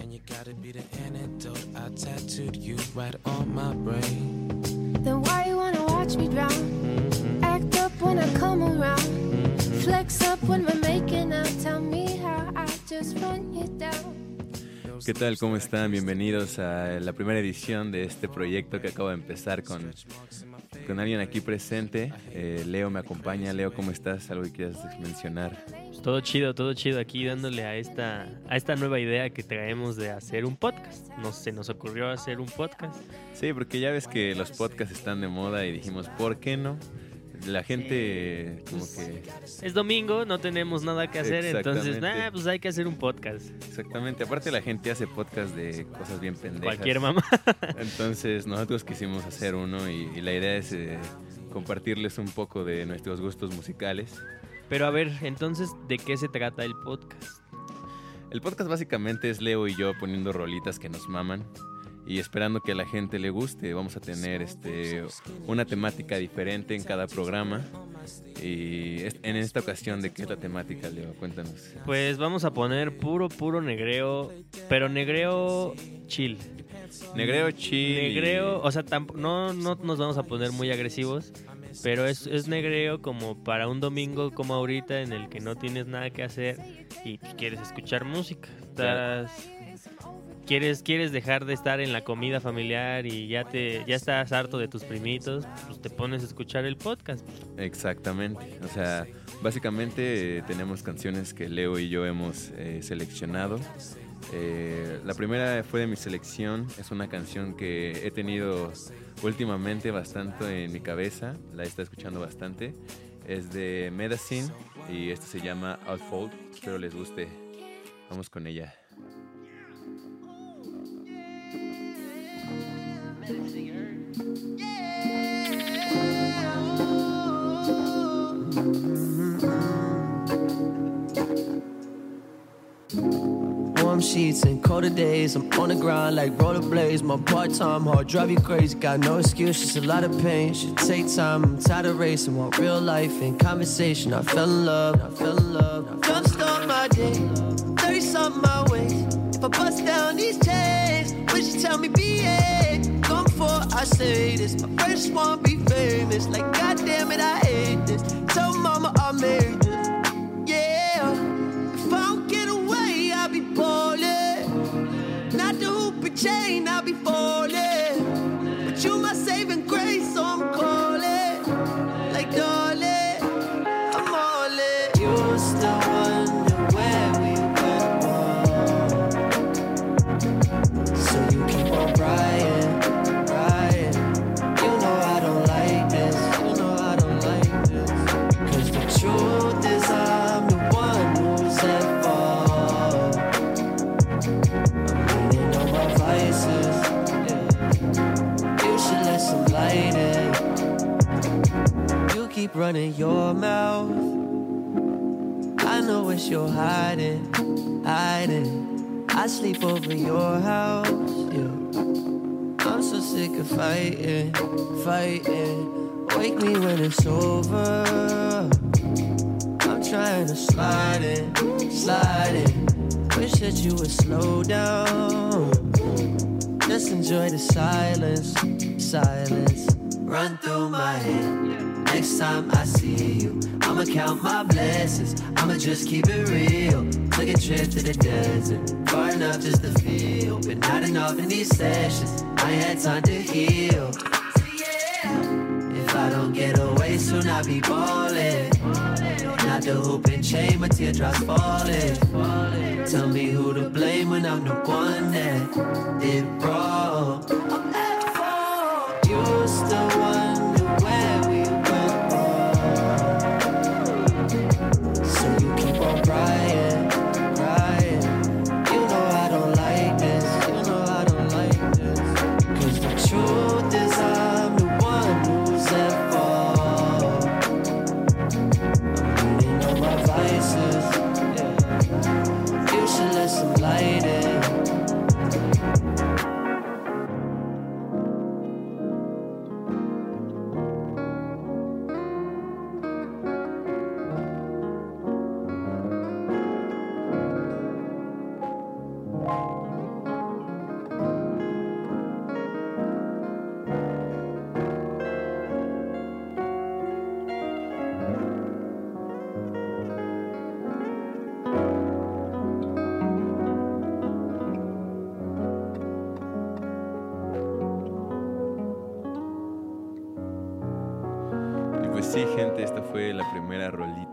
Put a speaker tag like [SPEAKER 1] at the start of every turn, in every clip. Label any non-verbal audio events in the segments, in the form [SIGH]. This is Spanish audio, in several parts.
[SPEAKER 1] And you gotta be the antidote. I tattooed you right on my brain.
[SPEAKER 2] Then why you wanna watch me drown? Mm-hmm. Act up when I come around. Mm-hmm. Flex up when we're making out. Tell me how I just run you down.
[SPEAKER 3] ¿Qué tal? ¿Cómo están? Bienvenidos a la primera edición de este proyecto que acabo de empezar con, con alguien aquí presente. Eh, Leo me acompaña. Leo, ¿cómo estás? ¿Algo que quieras mencionar?
[SPEAKER 4] Todo chido, todo chido aquí dándole a esta, a esta nueva idea que traemos de hacer un podcast. Nos, se nos ocurrió hacer un podcast.
[SPEAKER 3] Sí, porque ya ves que los podcasts están de moda y dijimos, ¿por qué no? La gente como que...
[SPEAKER 4] Es domingo, no tenemos nada que hacer, entonces, nah, pues hay que hacer un podcast.
[SPEAKER 3] Exactamente. Aparte la gente hace podcast de cosas bien pendejas.
[SPEAKER 4] Cualquier mamá. [LAUGHS]
[SPEAKER 3] Entonces nosotros quisimos hacer uno y, y la idea es eh, compartirles un poco de nuestros gustos musicales.
[SPEAKER 4] Pero a ver, entonces, ¿de qué se trata el podcast?
[SPEAKER 3] El podcast básicamente es Leo y yo poniendo rolitas que nos maman y esperando que a la gente le guste. Vamos a tener este una temática diferente en cada programa. Y en esta ocasión, ¿de qué es la temática, Leo? Cuéntanos.
[SPEAKER 4] Pues vamos a poner puro, puro negreo, pero negreo chill.
[SPEAKER 3] Negreo chill.
[SPEAKER 4] Negreo, o sea, no, no nos vamos a poner muy agresivos, pero es, es negreo como para un domingo como ahorita en el que no tienes nada que hacer y quieres escuchar música. Estás, quieres, quieres dejar de estar en la comida familiar y ya te ya estás harto de tus primitos, pues te pones a escuchar el podcast.
[SPEAKER 3] Exactamente. O sea, básicamente eh, tenemos canciones que Leo y yo hemos eh, seleccionado. Eh, la primera fue de mi selección. Es una canción que he tenido últimamente bastante en mi cabeza. La he estado escuchando bastante. Es de Medicine y esta se llama Outfold. Espero les guste. Vamos con ella.
[SPEAKER 5] Sheets and colder days. I'm on the ground like rollerblades. My part-time hard drive you crazy. Got no excuse, just a lot of pain. Should take time. I'm tired of racing. Want real life and conversation. I fell in love. I fell in love. Don't start my day. Thirty something my way. If I bust down these chains, would you tell me BA? I say this. My first one be famous. Like goddamn it, I hate this. Tell mama I made this. Running your mouth. I know it's you're hiding, hiding. I sleep over your house. Yeah. I'm so sick of fighting, fighting. Wake me when it's over. I'm trying to slide in, slide in. Wish that you would slow down. Just enjoy the silence, silence. Run through my head. Next time I see you, I'ma count my blessings. I'ma just keep it real. Took a trip to the desert, far enough just to feel, but not enough in these sessions. I had time to heal. If I don't get away soon, I'll be ballin'. Not the hoop and chain, my teardrops falling. Tell me who to blame when I'm the one that did wrong.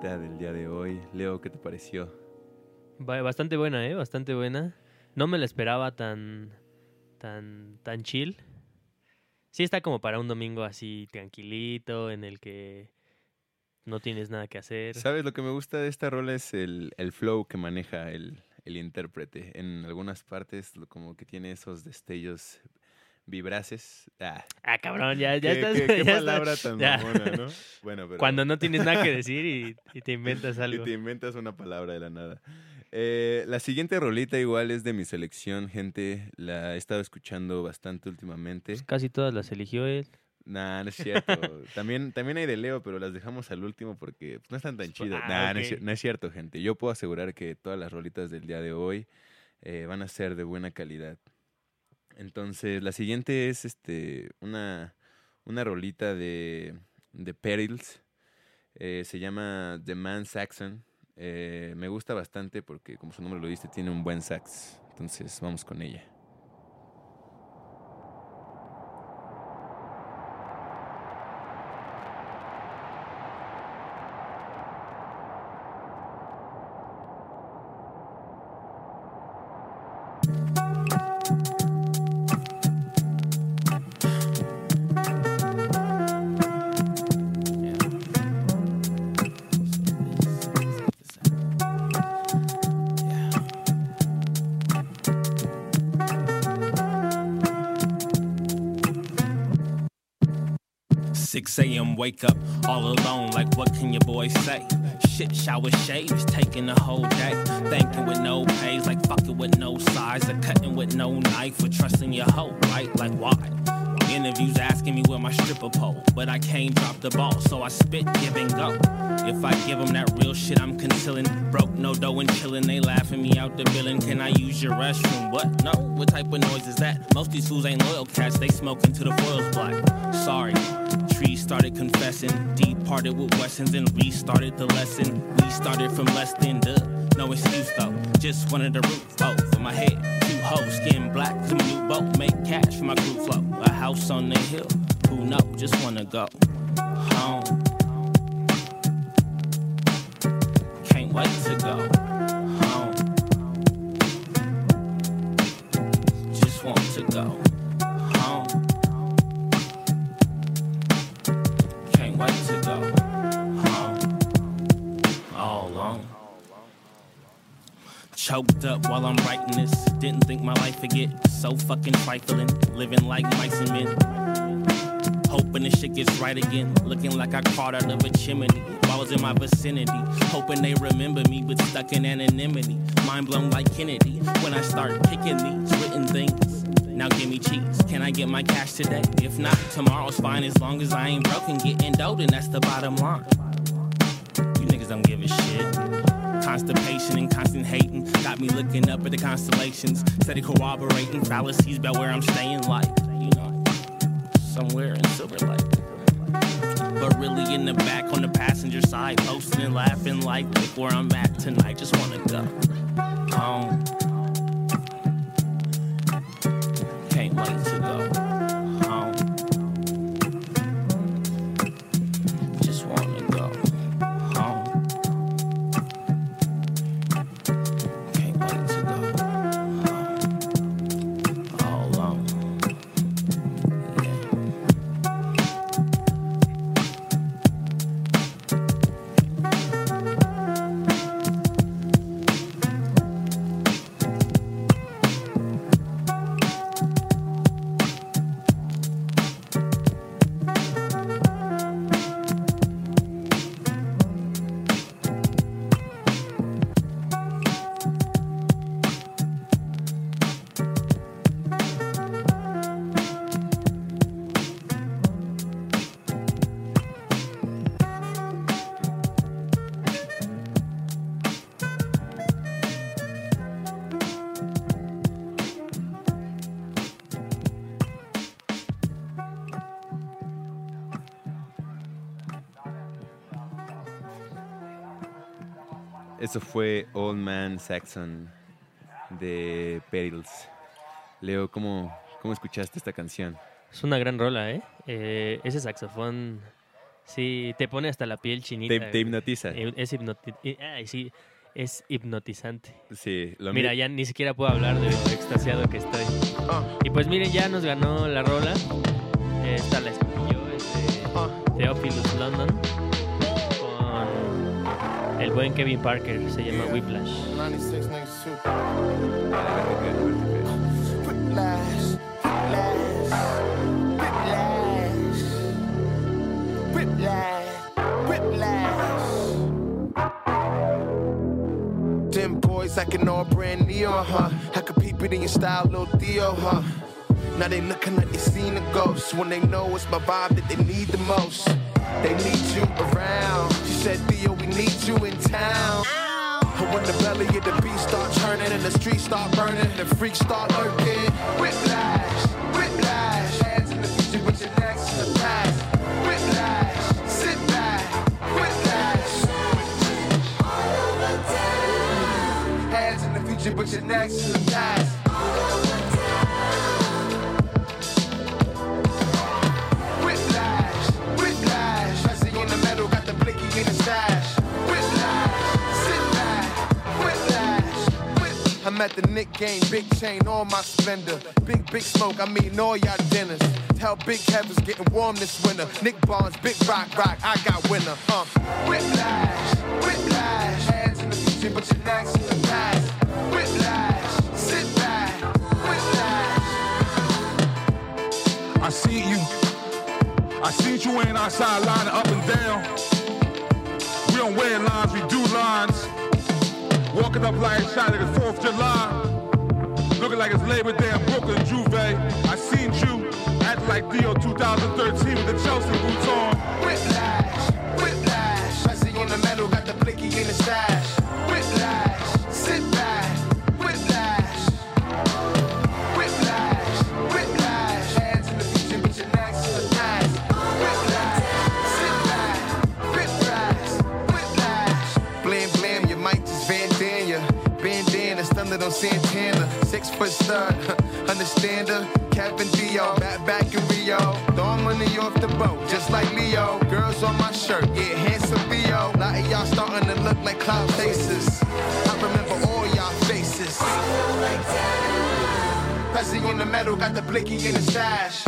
[SPEAKER 3] Del día de hoy. Leo, ¿qué te pareció?
[SPEAKER 4] Bastante buena, ¿eh? Bastante buena. No me la esperaba tan, tan, tan chill. Sí está como para un domingo así tranquilito, en el que no tienes nada que hacer.
[SPEAKER 3] ¿Sabes? Lo que me gusta de esta rola es el, el flow que maneja el, el intérprete. En algunas partes como que tiene esos destellos vibraces. Ah,
[SPEAKER 4] Ah, cabrón, ya, ya
[SPEAKER 3] qué,
[SPEAKER 4] estás...
[SPEAKER 3] qué- qué
[SPEAKER 4] ya estás-
[SPEAKER 3] palabra tan
[SPEAKER 4] ya.
[SPEAKER 3] mamona, ¿no? [LAUGHS] Bueno, pero...
[SPEAKER 4] Cuando no tienes nada que decir y, [LAUGHS] y te inventas
[SPEAKER 3] Y
[SPEAKER 4] algo.
[SPEAKER 3] te inventas una palabra de la nada. Eh, la siguiente rolita igual es de mi selección, gente. La he estado escuchando bastante últimamente.
[SPEAKER 4] Pues casi todas las eligió él.
[SPEAKER 3] Nah, no es cierto. [LAUGHS] también, también hay de Leo, pero las dejamos al último porque pues, no están tan chidas.
[SPEAKER 4] Ah,
[SPEAKER 3] Nah, es, no es cierto, gente. Yo puedo asegurar que todas las rolitas del día de hoy eh, van a ser de buena calidad. Entonces, la siguiente es este una, una rolita de, de Perils. Eh, se llama The Man Saxon. Eh, me gusta bastante porque, como su nombre lo dice, tiene un buen sax. Entonces, vamos con ella.
[SPEAKER 6] Six a.m. wake up all alone. Like what can your boy say? Shit, shower, shaves, taking the whole day. Thanking with no pays, like fucking with no size, or cutting with no knife, or trusting your hoe, right? Like why? Interviews asking me where my stripper pole, but I can't drop the ball, so I spit, give and go. If I give them that real shit, I'm concealing. Broke, no dough, and chillin'. They laughing me out the billing. Can I use your restroom? What? No? What type of noise is that? Most these fools ain't loyal cats. They smoking to the foils black. Sorry. Started confessing. Departed with Wessons and restarted the lesson. We started from less than duh. No excuse though. Just wanted the roof over my head. Two hoes, skin black, some new boat. Make cash for my crew flow. A house on the hill. Who know? Just wanna go home. Can't wait to go Choked up while I'm writing this. Didn't think my life would get so fucking trifling. Living like mice and men. Hoping this shit gets right again. Looking like I crawled out of a chimney. While I was in my vicinity. Hoping they remember me, but stuck in anonymity. Mind blown like Kennedy. When I start picking these written things. Now give me cheese. Can I get my cash today? If not, tomorrow's fine as long as I ain't broken. Getting dope, and that's the bottom line. You niggas don't give a shit. Constipation and constant hating got me looking up at the constellations. Steady corroborating fallacies about where I'm staying, like, you know, somewhere in Silver. But really in the back on the passenger side, posting and laughing like, look where I'm at tonight. Just wanna go home.
[SPEAKER 3] Eso fue Old Man Saxon de Perils. Leo, ¿cómo, ¿cómo escuchaste esta canción?
[SPEAKER 4] Es una gran rola, ¿eh? Eh, ese saxofón, sí, te pone hasta la piel chinita.
[SPEAKER 3] Te, te hipnotiza.
[SPEAKER 4] Eh, Es, hipnoti- eh, ay, sí, es hipnotizante.
[SPEAKER 3] Sí, lo
[SPEAKER 4] Mira,
[SPEAKER 3] mi-
[SPEAKER 4] ya ni siquiera puedo hablar de lo extasiado que estoy. Y pues miren, ya nos ganó la rola. Esta la escogí yo, es de Theophilus London. Buen Kevin Parker, se llama Whiplash.
[SPEAKER 7] 96 niggas too.
[SPEAKER 3] A ver, a ver, a ver, a ver.
[SPEAKER 7] Whiplash, whiplash, whiplash, whiplash, whiplash. Them boys acting all brand new, huh? I could peep it in your style, little Theo, huh? Now they looking like they seen a ghost when they know it's my vibe that they need the most. They need you around. Said, Theo, we need you in town. And when the belly of the beast start turning and the streets start burning, the freaks start lurking. Whiplash, whiplash. Hands in the future, but your next in the past. Whiplash, sit back. Whiplash. Hands in the future, but your next in the past. I'm at the Nick game, big chain on my splendor. Big, big smoke, I'm mean all y'all dinners. Tell Big Kevin's getting warm this winter. Nick Barnes, big rock, rock, I got winner. Uh. Whiplash, whiplash. Hands in the future, but your next in the past. Whiplash, sit back. Whiplash.
[SPEAKER 8] I see you. I see you ain't outside lining up and down. We don't wear lines, we do lines. Walking up like shot at the 4th of July. Looking like it's Labor Day in Brooklyn, Juve. I seen you acting like Theo 2013 with the Chelsea boots on.
[SPEAKER 7] Whiplash, whiplash. Pressing in the metal, got the blicky in the stash. Stunned on Santana. Six foot stud, understand her. Kevin Dio, back back in Rio. Throwing money off the boat, just like Leo. Girls on my shirt, yeah, handsome Theo. Lot of y'all starting to look like cloud faces. I remember all y'all faces. Pressing in the metal, got the blicky in the stash.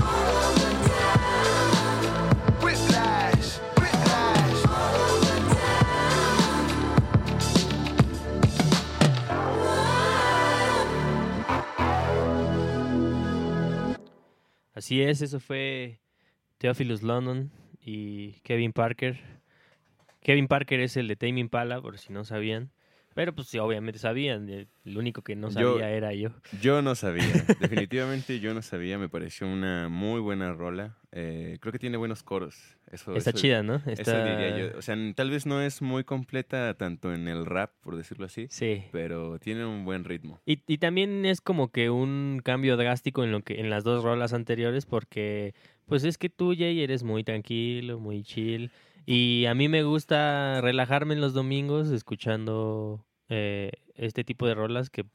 [SPEAKER 4] Así es, eso fue Theophilus London y Kevin Parker. Kevin Parker es el de Tame Impala, por si no sabían. Pero pues sí, obviamente sabían. El el único que no
[SPEAKER 3] Yo-
[SPEAKER 4] sabía era yo.
[SPEAKER 3] Yo no sabía, [LAUGHS] definitivamente yo no sabía, me pareció una muy buena rola. Eh, creo que tiene buenos coros. Eso,
[SPEAKER 4] Está
[SPEAKER 3] eso-
[SPEAKER 4] chida, ¿no?
[SPEAKER 3] Eso
[SPEAKER 4] Está...
[SPEAKER 3] diría yo. O sea, tal vez no es muy completa tanto en el rap, por decirlo así,
[SPEAKER 4] Sí.
[SPEAKER 3] pero tiene un buen ritmo.
[SPEAKER 4] Y, y también es como que un cambio drástico en lo que en las dos rolas anteriores porque pues es que tú Jay eres muy tranquilo, muy chill y a mí me gusta relajarme en los domingos escuchando eh, este tipo de rolas que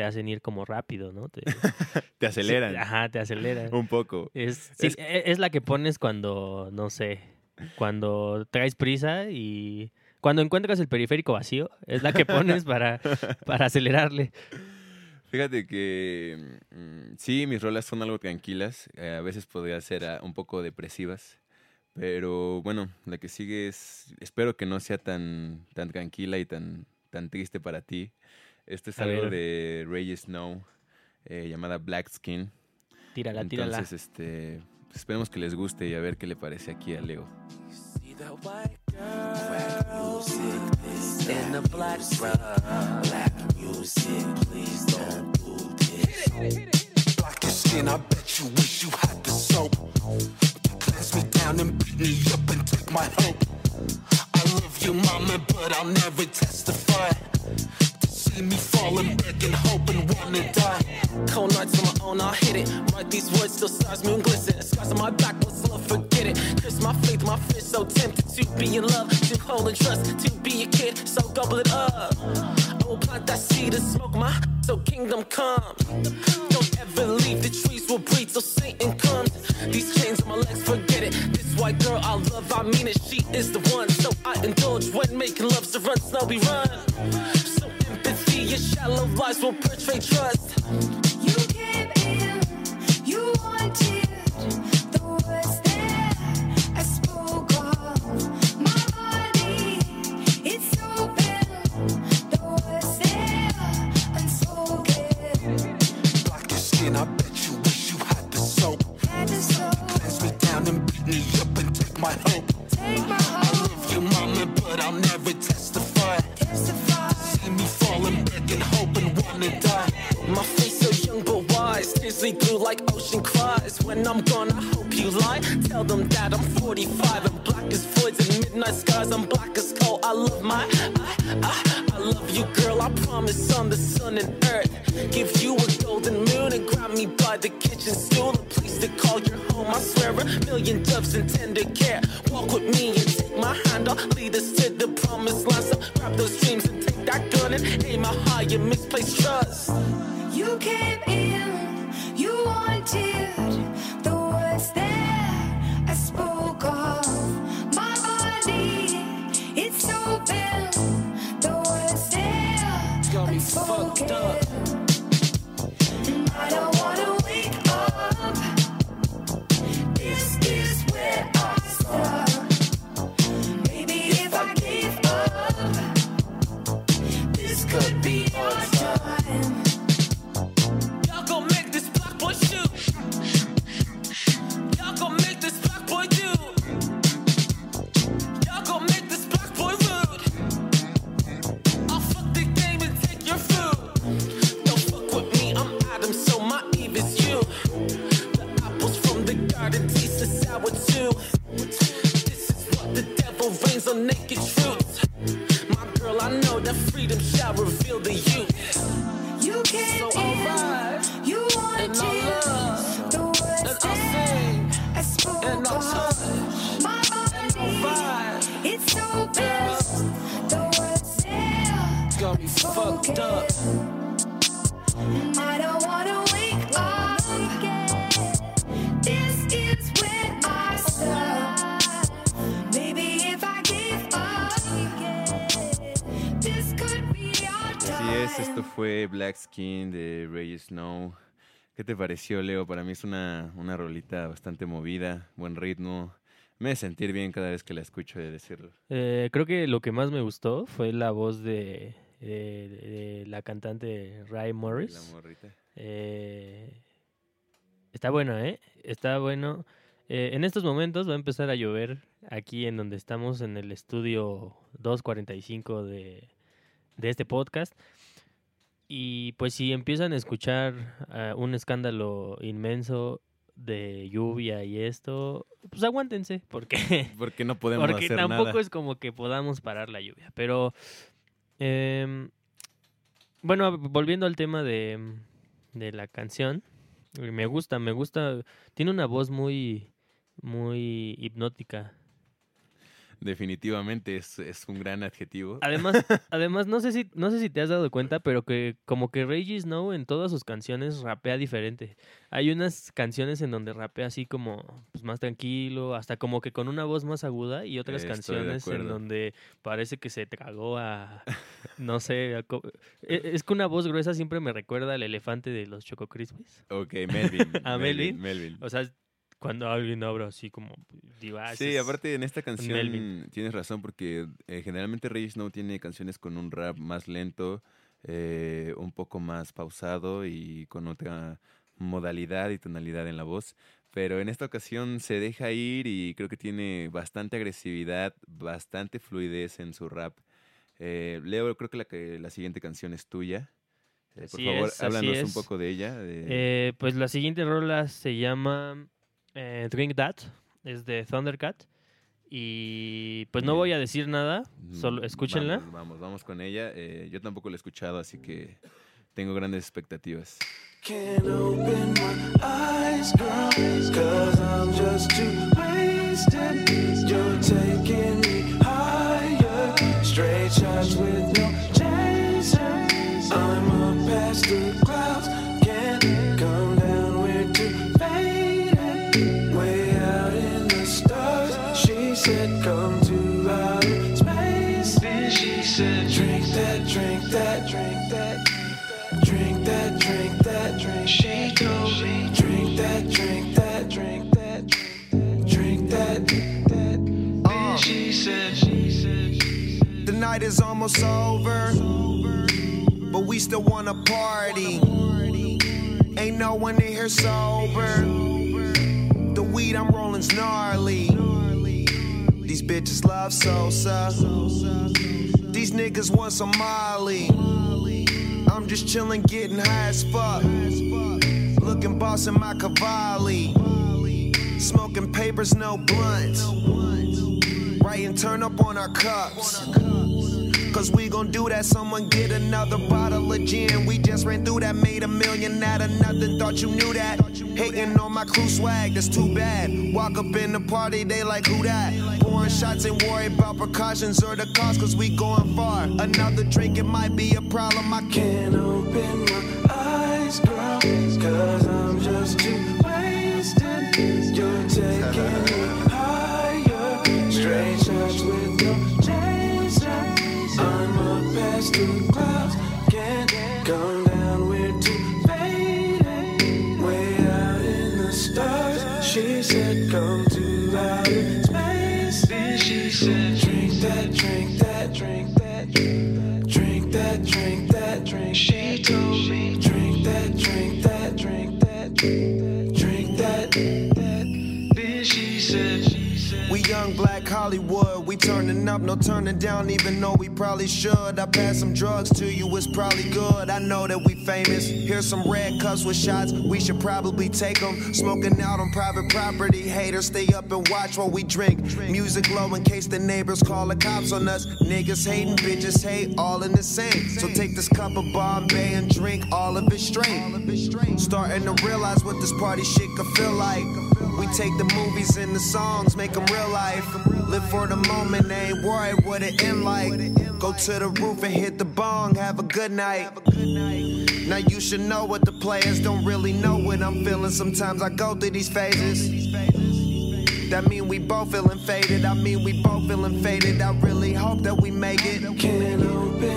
[SPEAKER 4] te hacen ir como rápido, ¿no? Te, [LAUGHS]
[SPEAKER 3] Te aceleran
[SPEAKER 4] Ajá, te aceleran.
[SPEAKER 3] un poco.
[SPEAKER 4] Es, sí,
[SPEAKER 3] Es-
[SPEAKER 4] e- es la que pones cuando, no sé, cuando traes prisa y cuando encuentras el periférico vacío, es la que pones para, [LAUGHS] para acelerarle.
[SPEAKER 3] Fíjate que mm, sí, mis rolas son algo tranquilas, eh, a veces podría ser ah, un poco depresivas, pero bueno, la que sigue es, espero que no sea tan, tan tranquila y tan, tan triste para ti. Esto es
[SPEAKER 4] A
[SPEAKER 3] algo
[SPEAKER 4] ver.
[SPEAKER 3] de Ray Snow, eh, llamada Black Skin.
[SPEAKER 4] Tírala, tírala.
[SPEAKER 3] Entonces, este, pues, esperemos que les guste y a ver qué le parece aquí a Leo.
[SPEAKER 9] Skin, I bet you wish you had the soap. Cleanse me down and beat me up and take my hope. I love you, mama, but I'll never testify. See me falling, begging, hoping, wanna die.
[SPEAKER 10] Cold nights on my own, I'll hit it. Write these words, still stars, moon glisten. Scars on my back, what's love, forget it. Curse my faith, my fear, so tempted to be in love, to hold and trust, to be a kid, so gobble it up. I will plant that seed and smoke my, so kingdom come. Don't ever leave, the trees will breathe, so Satan comes. These chains on my legs, forget it. This white girl I love, I mean it, she is the one. So I indulge when making love, so run, snowy run. So empathy, your shallow lies will portray trust.
[SPEAKER 3] Ray Snow. ¿Qué te pareció, Leo? Para mí es una, una rolita bastante movida, buen ritmo. Me hace sentir bien cada vez que la escucho de decirlo.
[SPEAKER 4] Eh, creo que lo que más me gustó fue la voz de, de- de la cantante Ray Morris.
[SPEAKER 3] La morrita.
[SPEAKER 4] Eh, está bueno, ¿eh? Está bueno. Eh, en estos momentos va a empezar a llover aquí en donde estamos en el estudio 245 de, de este podcast. Y pues si empiezan a escuchar ah, un escándalo inmenso de lluvia y esto, pues aguántense, porque [LAUGHS]
[SPEAKER 3] Porque no podemos
[SPEAKER 4] porque
[SPEAKER 3] hacer
[SPEAKER 4] tampoco
[SPEAKER 3] nada.
[SPEAKER 4] es como que podamos parar la lluvia. Pero, em, bueno, volviendo al tema de, de la canción, eh, me gusta, me gusta. Tiene una voz muy, muy hipnótica.
[SPEAKER 3] Definitivamente es, es un gran adjetivo.
[SPEAKER 4] Además, [LAUGHS] además no sé si no sé si te has dado cuenta, pero que como que Reggie Snow en todas sus canciones rapea diferente. Hay unas canciones en donde rapea así como pues, más tranquilo, hasta como que con una voz más aguda y otras canciones en donde parece que se tragó a [LAUGHS] no sé, a e- es que una voz gruesa siempre me recuerda al elefante de los Choco Crispies.
[SPEAKER 3] Ok, Melvin. [LAUGHS]
[SPEAKER 4] ¿A Melvin?
[SPEAKER 3] Melvin.
[SPEAKER 4] O sea, cuando alguien habla así como diva,
[SPEAKER 3] Sí,
[SPEAKER 4] ese es-
[SPEAKER 3] aparte en esta canción
[SPEAKER 4] Melvin.
[SPEAKER 3] tienes razón porque eh, generalmente Ray Snow tiene canciones con un rap más lento, eh, un poco más pausado y con otra modalidad y tonalidad en la voz. Pero en esta ocasión se deja ir y creo que tiene bastante agresividad, bastante fluidez en su rap. Eh, Leo, creo que la, que la siguiente canción es tuya. Eh, por
[SPEAKER 4] Así
[SPEAKER 3] favor,
[SPEAKER 4] es,
[SPEAKER 3] háblanos un poco de ella. de-
[SPEAKER 4] Eh, pues la siguiente rola se llama eh, Drink That, es de Thundercat. Y pues no voy a decir nada, solo
[SPEAKER 3] Mm,
[SPEAKER 4] escúchenla.
[SPEAKER 3] Vamos, vamos, vamos con ella. Eh, yo tampoco la he escuchado, así que tengo grandes expectativas.
[SPEAKER 11] Can't open my eyes, girl, cause I'm just too wasted. You're taking me higher, straight shots with no
[SPEAKER 12] night is almost over, but we still wanna party. Ain't no one in here sober. The weed I'm rolling's gnarly. These bitches love Sosa. These niggas want some Molly. I'm just chillin', getting high as fuck. Looking boss in my Cavalli. Smoking papers, no blunts. Writing turn up on our cups. Cause we gon' do that. Someone get another bottle of gin. We just ran through that, made a million out of nothing. Thought you knew that. Hating on my crew swag, that's too bad. Walk up in the party, they like, who that? Pouring shots and worry about precautions or the cost, cause we going far. Another drink, it might be a problem. I
[SPEAKER 11] can't open my eyes, girl, cause I'm just too wasted. You're taking me higher, straight shots with no chaser.
[SPEAKER 12] Hollywood turning up, no turning down, even though we probably should. I pass some drugs to you, it's probably good. I know that we famous. Here's some red cups with shots, we should probably take them. Smoking out on private property, haters stay up and watch while we drink. Music low in case the neighbors call the cops on us. Niggas hating, bitches hate, all in the same. So take this cup of Bombay and drink all of it straight. Starting to realize what this party shit could feel like. We take the movies and the songs, make them real life. Live for the moment, ain't worried what it end like. Go to the roof and hit the bong, have a good night. Now you should know what the players don't really know what I'm feeling. Sometimes I go through these phases. That mean we both feeling faded. I mean we both feeling faded. I really hope that we make it.
[SPEAKER 11] can't open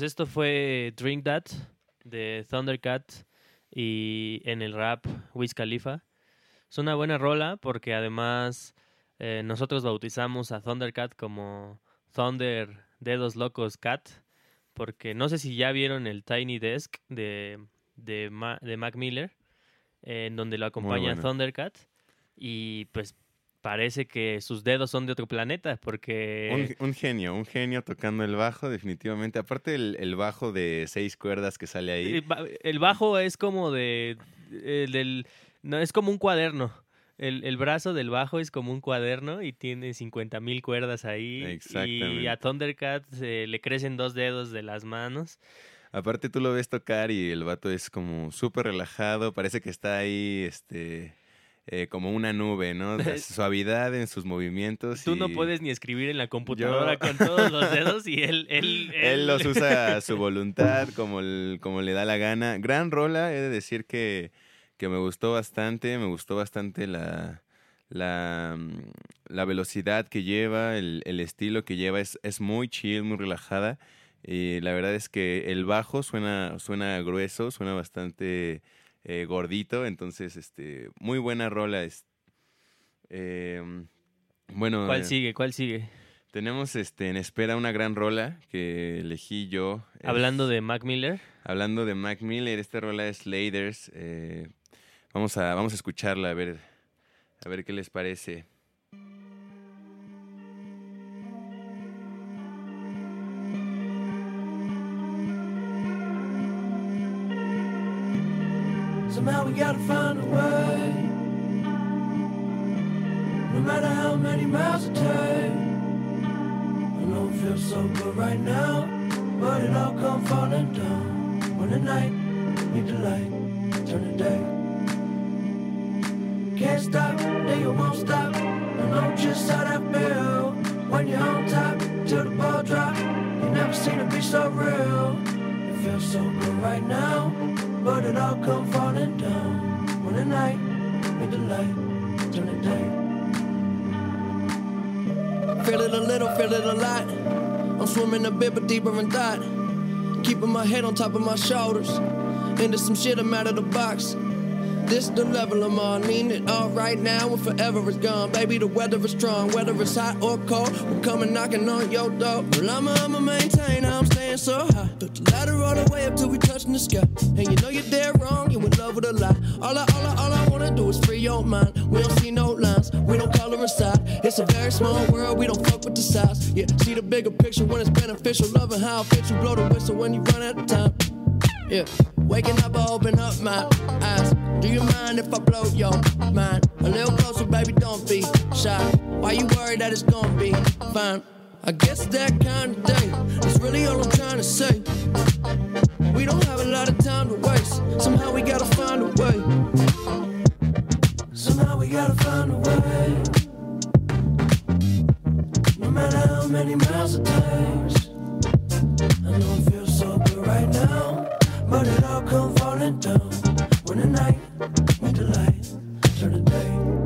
[SPEAKER 4] pues esto fue Drink That de Thundercat y en el rap Wiz Khalifa. Es una buena rola porque además eh, nosotros bautizamos a Thundercat como Thunder Dedos Locos Cat porque no sé si ya vieron el Tiny Desk de, de, Ma- de Mac Miller eh, en donde lo acompaña
[SPEAKER 3] bueno.
[SPEAKER 4] Thundercat y pues parece que sus dedos son de otro planeta porque...
[SPEAKER 3] Un, un genio, un genio tocando el bajo, definitivamente. Aparte el, el bajo de seis cuerdas que sale ahí.
[SPEAKER 4] Eh, El bajo es como de. el del, no, es como un cuaderno. El, el brazo del bajo es como un cuaderno y tiene 50 mil cuerdas ahí. Y
[SPEAKER 3] Exactamente.
[SPEAKER 4] a Thundercat eh, le crecen dos dedos de las manos.
[SPEAKER 3] Aparte tú lo ves tocar y el vato es como súper relajado, parece que está ahí, este, eh, como una nube, ¿no? [LAUGHS] Suavidad en sus movimientos.
[SPEAKER 4] Tú no puedes ni escribir en la computadora
[SPEAKER 3] Yo-
[SPEAKER 4] con todos los dedos y él... Él, [LAUGHS]
[SPEAKER 3] Él los usa a su [LAUGHS] voluntad, como, el- como le da la gana. Gran rola, he de decir que, que me gustó bastante, me gustó bastante la, la, mm, la velocidad que lleva, el, el estilo que lleva, es, es muy chill, muy relajada. Y la verdad es que el bajo suena, suena grueso, suena bastante eh, gordito, entonces este, muy buena rola. Es, em, Bueno,
[SPEAKER 4] ¿Cuál
[SPEAKER 3] eh,
[SPEAKER 4] sigue? ¿Cuál sigue?
[SPEAKER 3] tenemos este, en espera una gran rola que elegí yo. Es-
[SPEAKER 4] Hablando de Mac Miller.
[SPEAKER 3] Hablando de Mac Miller, esta rola es Laders. eh, vamos, a, vamos a escucharla a ver, a ver qué les parece.
[SPEAKER 13] Somehow we gotta find a way. No matter how many miles it takes. I know it feels so good right now, but it all come falling down. When the night meet the light, turn the day. Can't stop, then you won't stop. I know just how that feel. When you're on top, till the ball drop. You never seen it be so real. It feels so good right now, but it all come falling down. When the night meet the light, turn the day. Feel it a little, feel it a lot. I'm swimming a bit, but deeper in thought. Keeping my head on top of my shoulders. Into some shit, I'm out of the box. This the level I'm on. Mean it all right now and forever is gone. Baby, the weather is strong. Whether it's hot or cold, we're coming knocking on your door. Well, I'ma, I'ma maintain, I'm staying so high. Took the ladder all the way up till we touching the sky. And you know you're dead wrong, you in love with a lie. All I, all I, all I wanna do is free your mind. We don't see no lines, we don't color inside. It's a very small world, we don't fuck with the size. Yeah, see the bigger picture when it's beneficial. Loving how it fits you, blow the whistle when you run out of time. Yeah, waking up, I open up my eyes. Do you mind if I blow your mind? A little closer, baby, don't be shy. Why you worried that it's gonna be fine? I guess that kind of day is really all I'm trying to say. We don't have a lot of time to waste. Somehow we gotta find a way. Somehow we gotta find a way. No matter how many miles it takes. I know it feels so good right now, but it all come falling down when the night meet the light, turn the day.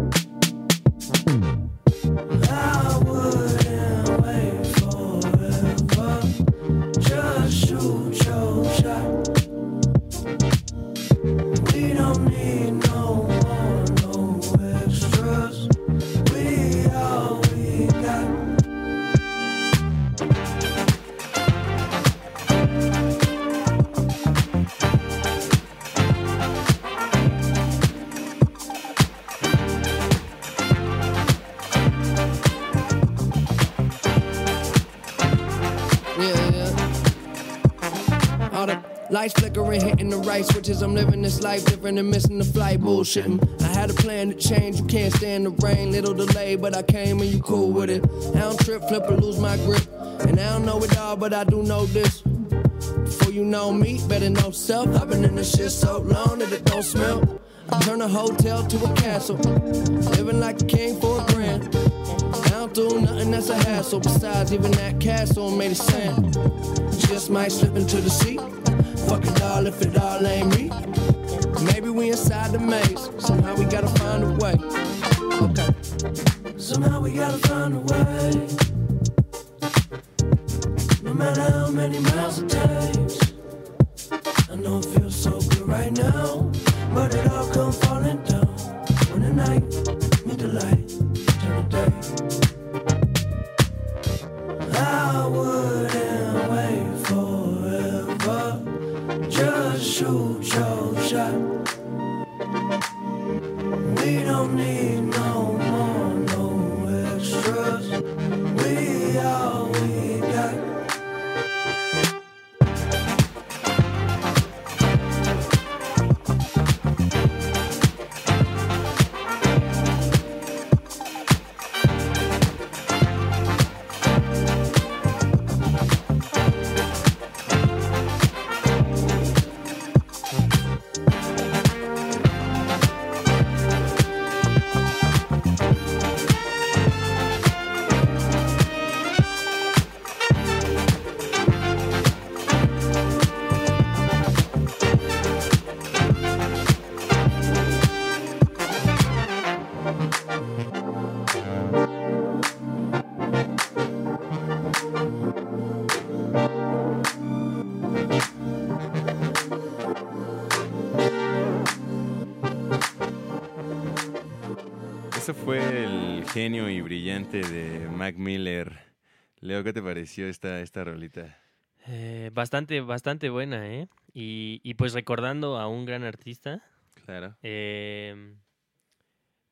[SPEAKER 13] Switches. I'm living this life different and missing the flight bullshitting. I had a plan to change, you can't stand the rain. Little delay, but I came and you cool with it. I don't trip, flip, or lose my grip. And I don't know it all, but I do know this. Before you know me, better know self. I've been in this shit so long that it don't smell. I turn a hotel to a castle. Living like a king for a grand. I don't do nothing that's a hassle. Besides, even that castle made it sand. Just might slip into the sea. Fuck it all if it all ain't me. Maybe we inside the maze. Somehow we gotta find a way. Okay. Somehow we gotta find a way. No matter how many miles it takes. I know it feels so good right now, but it all come falling down when the night meet the light, turn the day. I wouldn't shoot your shot. We don't need no more, no extras.
[SPEAKER 3] Genio y brillante de Mac Miller. Leo, ¿qué te pareció esta, esta rolita?
[SPEAKER 4] Eh, bastante, bastante buena, ¿eh? Y, y pues recordando a un gran artista,
[SPEAKER 3] Claro.
[SPEAKER 4] eh,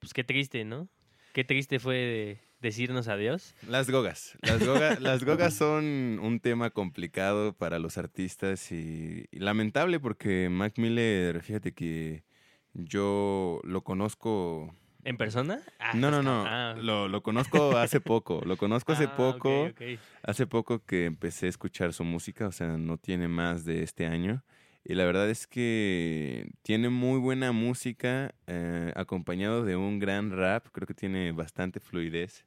[SPEAKER 4] pues qué triste, ¿no? Qué triste fue de- decirnos adiós.
[SPEAKER 3] Las gogas. Las, goga- [LAUGHS] las gogas son un tema complicado para los artistas y, y lamentable porque Mac Miller, fíjate que yo lo conozco...
[SPEAKER 4] ¿En persona? Ah,
[SPEAKER 3] No, no, no.
[SPEAKER 4] ah.
[SPEAKER 3] Lo, lo conozco hace poco. Lo conozco hace [LAUGHS]
[SPEAKER 4] Ah,
[SPEAKER 3] poco. Hace poco que empecé a escuchar su música, o sea, no tiene más de este año. Y la verdad es que tiene muy buena música, eh, acompañado de un gran rap, creo que tiene bastante fluidez.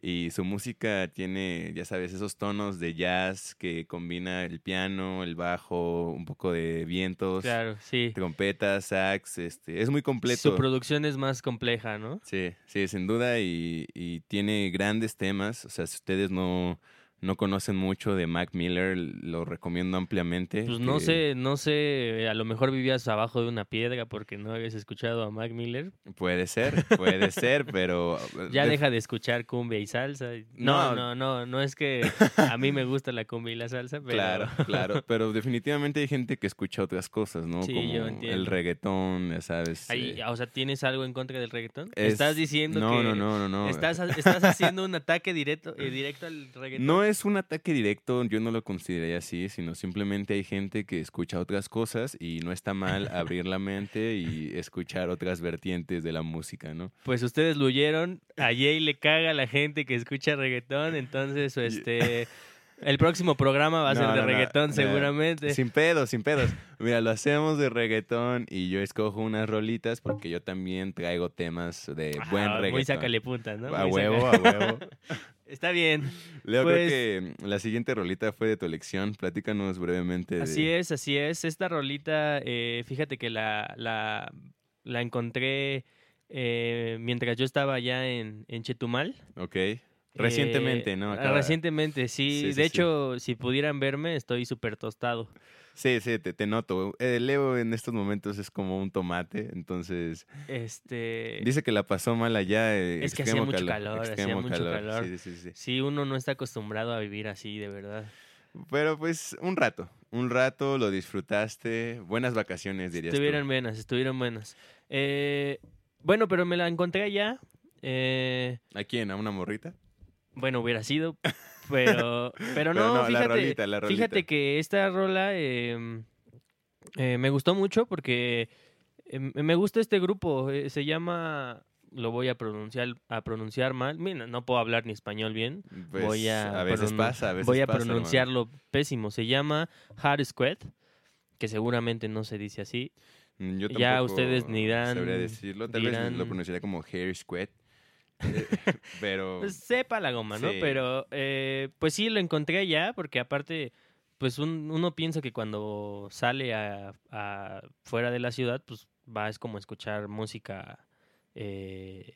[SPEAKER 3] Y su música tiene, ya sabes, esos tonos de jazz que combina el piano, el bajo, un poco de vientos,
[SPEAKER 4] Claro, sí.
[SPEAKER 3] trompetas, sax, este, es muy completo.
[SPEAKER 4] Su producción es más compleja, ¿no?
[SPEAKER 3] Sí, sí, sin duda, y, y tiene grandes temas. O sea, si ustedes no, no conocen mucho de Mac Miller, lo recomiendo ampliamente.
[SPEAKER 4] Pues no sé, no sé, a lo mejor vivías abajo de una piedra porque no habías escuchado a Mac Miller.
[SPEAKER 3] Puede ser, [LAUGHS] puede ser, pero...
[SPEAKER 4] Ya
[SPEAKER 3] de-
[SPEAKER 4] deja de escuchar cumbia y salsa. No, no,
[SPEAKER 3] No.
[SPEAKER 4] no, no, es que a mí me gusta la cumbia y la salsa, [LAUGHS] pero...
[SPEAKER 3] Claro, claro, pero definitivamente hay gente que escucha otras cosas, ¿no?
[SPEAKER 4] Sí,
[SPEAKER 3] Como
[SPEAKER 4] yo entiendo.
[SPEAKER 3] el reggaetón, ya sabes.
[SPEAKER 4] Ahí,
[SPEAKER 3] eh,
[SPEAKER 4] o sea, ¿tienes algo en contra del reggaetón?
[SPEAKER 3] es-
[SPEAKER 4] Estás diciendo
[SPEAKER 3] no,
[SPEAKER 4] que
[SPEAKER 3] No, no, no, no.
[SPEAKER 4] Estás, estás haciendo un ataque directo, eh, directo al [LAUGHS] reggaetón.
[SPEAKER 3] No es un ataque directo, yo no lo consideraría así, sino simplemente hay gente que escucha otras cosas y no está mal abrir la mente y escuchar otras vertientes de la música, ¿no?
[SPEAKER 4] Pues ustedes lo oyeron, a Jay le caga a la gente que escucha reggaetón, entonces este el próximo programa va a ser de
[SPEAKER 3] no,
[SPEAKER 4] reggaetón
[SPEAKER 3] no,
[SPEAKER 4] seguramente.
[SPEAKER 3] Sin pedos, sin pedos. Mira, lo hacemos de reggaetón y yo escojo unas rolitas porque yo también traigo temas de buen
[SPEAKER 4] Ah,
[SPEAKER 3] reggaetón.
[SPEAKER 4] Muy sácale punta, ¿no?
[SPEAKER 3] A
[SPEAKER 4] Muy
[SPEAKER 3] huevo, a huevo. [LAUGHS]
[SPEAKER 4] Está bien.
[SPEAKER 3] Leo,
[SPEAKER 4] Pues-
[SPEAKER 3] creo que la siguiente rolita fue de tu elección. Platícanos brevemente. de-
[SPEAKER 4] Así es, así es. Esta rolita, eh, fíjate que la, la, la encontré eh, mientras yo estaba allá en, en Chetumal.
[SPEAKER 3] Ok. Recientemente,
[SPEAKER 4] Eh,
[SPEAKER 3] ¿no?
[SPEAKER 4] ah,
[SPEAKER 3] Acaba-
[SPEAKER 4] Recientemente, sí. De
[SPEAKER 3] sí.
[SPEAKER 4] hecho, si pudieran verme, estoy súper tostado.
[SPEAKER 3] Sí, sí, te, te noto. Eh, Leo en estos momentos es como un tomate, entonces
[SPEAKER 4] Este.
[SPEAKER 3] dice que la pasó mal allá. eh,
[SPEAKER 4] Es que hacía mucho calor, hacía mucho calor.
[SPEAKER 3] Sí, sí, sí.
[SPEAKER 4] Sí, uno no está acostumbrado a vivir así, de verdad.
[SPEAKER 3] Pero pues un rato, un rato lo disfrutaste. Buenas vacaciones, dirías tú.
[SPEAKER 4] Estuvieron buenas, estuvieron buenas. Eh, bueno, pero me la encontré allá. Eh,
[SPEAKER 3] ¿A quién? ¿A una morrita?
[SPEAKER 4] bueno, hubiera sido, [LAUGHS] [LAUGHS] pero, pero
[SPEAKER 3] Pero
[SPEAKER 4] no,
[SPEAKER 3] la
[SPEAKER 4] fíjate,
[SPEAKER 3] rolita, la rolita.
[SPEAKER 4] fíjate que esta rola eh, eh, me gustó mucho porque eh, me gusta este grupo, eh, se llama, lo voy a pronunciar, a pronunciar mal, Mira, no puedo hablar ni español bien,
[SPEAKER 3] Pues,
[SPEAKER 4] voy a,
[SPEAKER 3] a veces pasa, a veces
[SPEAKER 4] voy a
[SPEAKER 3] pasa, hermano.
[SPEAKER 4] pronunciarlo pésimo, se llama Hard Squad, que seguramente no se dice así.
[SPEAKER 3] Mm, Yo
[SPEAKER 4] Ya ustedes ni dirán-
[SPEAKER 3] Sabría decirlo. Tal vez lo pronunciaría como hair squat. [LAUGHS] pero.
[SPEAKER 4] Pues sepa la goma, ¿no?
[SPEAKER 3] Sí.
[SPEAKER 4] Pero eh, pues sí, lo encontré allá porque aparte, pues un- uno piensa que cuando sale a, a fuera de la ciudad, pues va es como escuchar música, eh,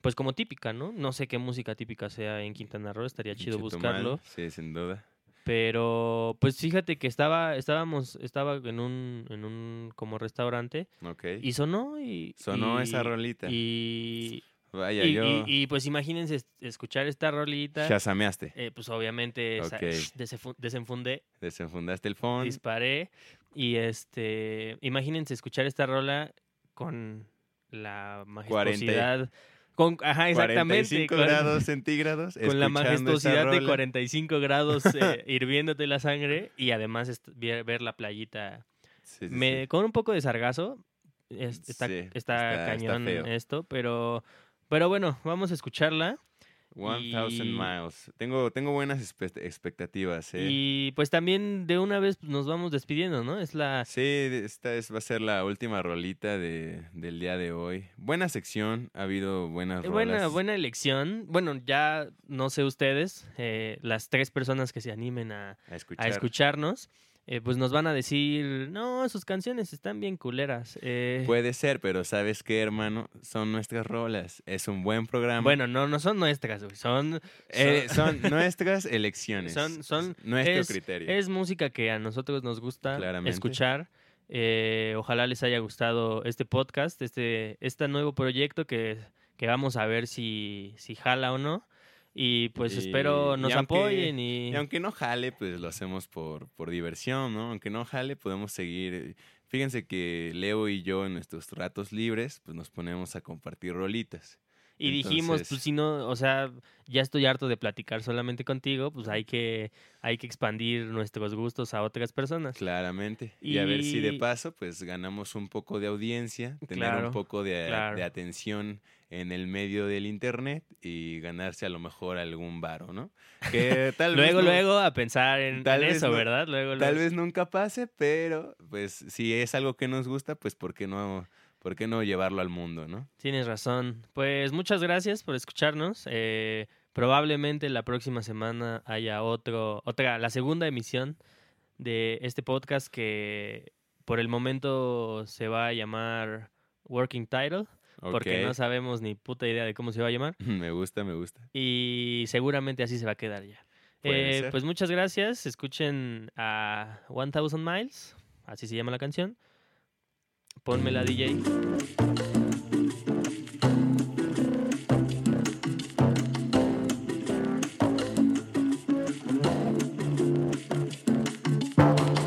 [SPEAKER 4] pues como típica, ¿no? No sé qué música típica sea en Quintana Roo, estaría chido buscarlo.
[SPEAKER 3] Sí, sin duda.
[SPEAKER 4] Pero pues fíjate que estaba, estábamos, estaba en un, en un como restaurante
[SPEAKER 3] Ok.
[SPEAKER 4] y sonó y...
[SPEAKER 3] Sonó
[SPEAKER 4] y-
[SPEAKER 3] esa rolita.
[SPEAKER 4] Y,
[SPEAKER 3] Vaya,
[SPEAKER 4] y,
[SPEAKER 3] yo.
[SPEAKER 4] y- y, pues imagínense es- escuchar esta rolita.
[SPEAKER 3] Chasameaste.
[SPEAKER 4] Eh, pues obviamente sa-
[SPEAKER 3] Ok. [LAUGHS]
[SPEAKER 4] desenfu- desenfundé,
[SPEAKER 3] Desenfundaste el phone.
[SPEAKER 4] disparé y este, imagínense escuchar esta rola con la majestuosidad, con, ajá, exactamente,
[SPEAKER 3] 45
[SPEAKER 4] con,
[SPEAKER 3] grados [LAUGHS] centígrados.
[SPEAKER 4] con la majestuosidad de
[SPEAKER 3] rola.
[SPEAKER 4] 45 grados [LAUGHS] eh, hirviéndote la sangre y además ver, la playita
[SPEAKER 3] Sí, sí,
[SPEAKER 4] me,
[SPEAKER 3] sí.
[SPEAKER 4] con un poco de sargazo. es- está, cañón esto, pero, pero bueno, vamos a escucharla.
[SPEAKER 3] 1000
[SPEAKER 4] y-
[SPEAKER 3] miles. Tengo, tengo buenas expectativas, ¿eh?
[SPEAKER 4] Y pues también de una vez nos vamos despidiendo, ¿no? Es la...
[SPEAKER 3] Sí, esta es, va a ser la última rolita de, del día de hoy. Buena sección, ha habido buenas
[SPEAKER 4] eh,
[SPEAKER 3] rolas.
[SPEAKER 4] Buena, buena elección. Bueno, ya no sé ustedes, eh, las tres personas que se animen a,
[SPEAKER 3] a escuchar.
[SPEAKER 4] a escucharnos, eh, pues nos van a decir, no, sus canciones están bien culeras. eh,
[SPEAKER 3] Puede ser, pero ¿sabes qué, hermano? Son nuestras rolas. Es un buen programa.
[SPEAKER 4] bueno, no, no son nuestras, son...
[SPEAKER 3] Eh,
[SPEAKER 4] son-
[SPEAKER 3] son nuestras elecciones.
[SPEAKER 4] Son, son,
[SPEAKER 3] nuestro
[SPEAKER 4] es,
[SPEAKER 3] criterio.
[SPEAKER 4] es música que a nosotros nos gusta
[SPEAKER 3] Claramente.
[SPEAKER 4] escuchar. Eh, ojalá les haya gustado este podcast, este, este nuevo proyecto que, que vamos a ver si, si jala o no. Y pues
[SPEAKER 3] Y-
[SPEAKER 4] espero nos
[SPEAKER 3] y aunque-
[SPEAKER 4] apoyen y...
[SPEAKER 3] Y aunque no jale, pues lo hacemos por, por diversión, ¿no? Aunque no jale, podemos seguir. Fíjense que Leo y yo en nuestros ratos libres, pues nos ponemos a compartir rolitas.
[SPEAKER 4] Y dijimos, pues si no, o sea, ya estoy harto de platicar solamente contigo, pues hay que, hay que expandir nuestros gustos a otras personas.
[SPEAKER 3] Claramente. Y, a ver si de paso, pues ganamos un poco de audiencia, tener
[SPEAKER 4] Claro,
[SPEAKER 3] un poco de,
[SPEAKER 4] claro.
[SPEAKER 3] de atención en el medio del internet y ganarse a lo mejor algún varo, ¿no? Que [LAUGHS] tal vez
[SPEAKER 4] Luego,
[SPEAKER 3] no-
[SPEAKER 4] luego a pensar en,
[SPEAKER 3] Tal
[SPEAKER 4] en eso,
[SPEAKER 3] no-
[SPEAKER 4] ¿verdad? Luego,
[SPEAKER 3] Tal
[SPEAKER 4] luego.
[SPEAKER 3] vez nunca pase, pero pues si es algo que nos gusta, pues ¿por qué no, por qué no llevarlo al mundo, no?
[SPEAKER 4] Tienes razón. Pues muchas gracias por escucharnos. Eh, probablemente la próxima semana haya otro, otra, la segunda emisión de este podcast que por el momento se va a llamar Working Title, porque no sabemos ni puta idea de cómo se va a llamar. [LAUGHS]
[SPEAKER 3] Me gusta, me gusta.
[SPEAKER 4] Y seguramente así se va a quedar ya. Eh, pues muchas gracias. Escuchen a 1000 Miles, así se llama la canción. Pónmela, DJ.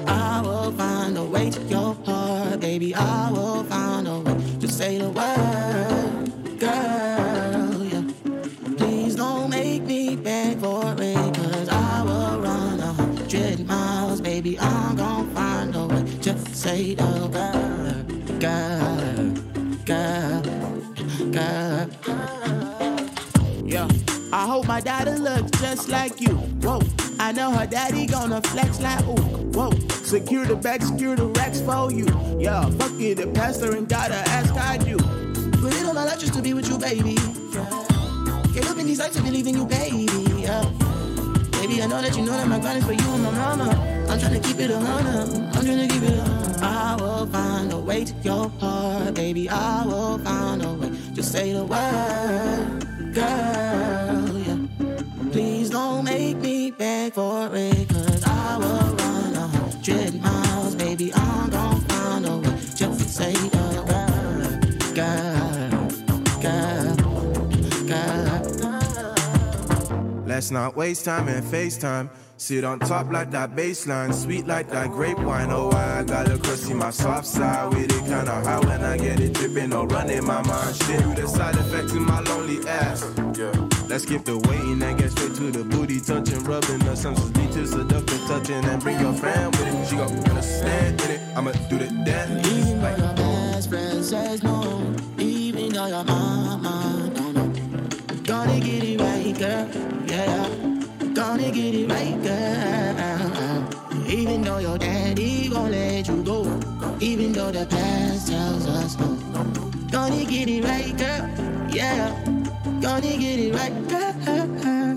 [SPEAKER 14] I will find a way to your heart, baby. I will find a way to say the word, girl. Yeah. Please don't make me beg for it, cause I will run a hundred miles, baby. I'm gonna find a way to say the word, just like you. Whoa. I know her daddy gonna flex like ooh. Whoa. Secure the back, secure the racks for you. Yeah. Fuck it, the pastor and gotta ask I do. Put it on my life just to be with you, baby. Get in these lights to believe in you, baby. Yeah. Baby, I know that you know that my grind is for you and my mama. I'm trying to keep it a hundred. I'm trying to keep it. I will find a way to your heart, baby. I will find a way to say the word, girl. Me beg for it, cause I will run a hundred miles, baby. I'm gonna find a way just to say the word, girl, girl, girl.
[SPEAKER 7] Let's not waste time and FaceTime. Sit on top like that baseline, sweet like that grape wine. Oh, I got a crusty my soft side with it kinda high when I get it dripping or running my mind. Shit, you the side effects in my lonely ass. Yeah. Let's skip the waiting and get straight to the booty touching, rubbing the senses lead to seductive touching and bring your friend with it. She gon' understand in it. I'ma do the dance.
[SPEAKER 14] Even though your best friend says no, even though your mama don't know, gonna get it right, girl. Yeah, gonna get it right, girl. Even though your daddy gon' let you go, even though the past tells us no, gonna get it right, girl. Yeah, gonna get it right, girl.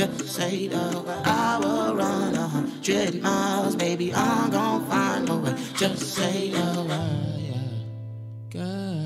[SPEAKER 14] Just say the word. I will run a hundred miles, baby. I'm gonna find a way. Just say the word. Yeah. Good.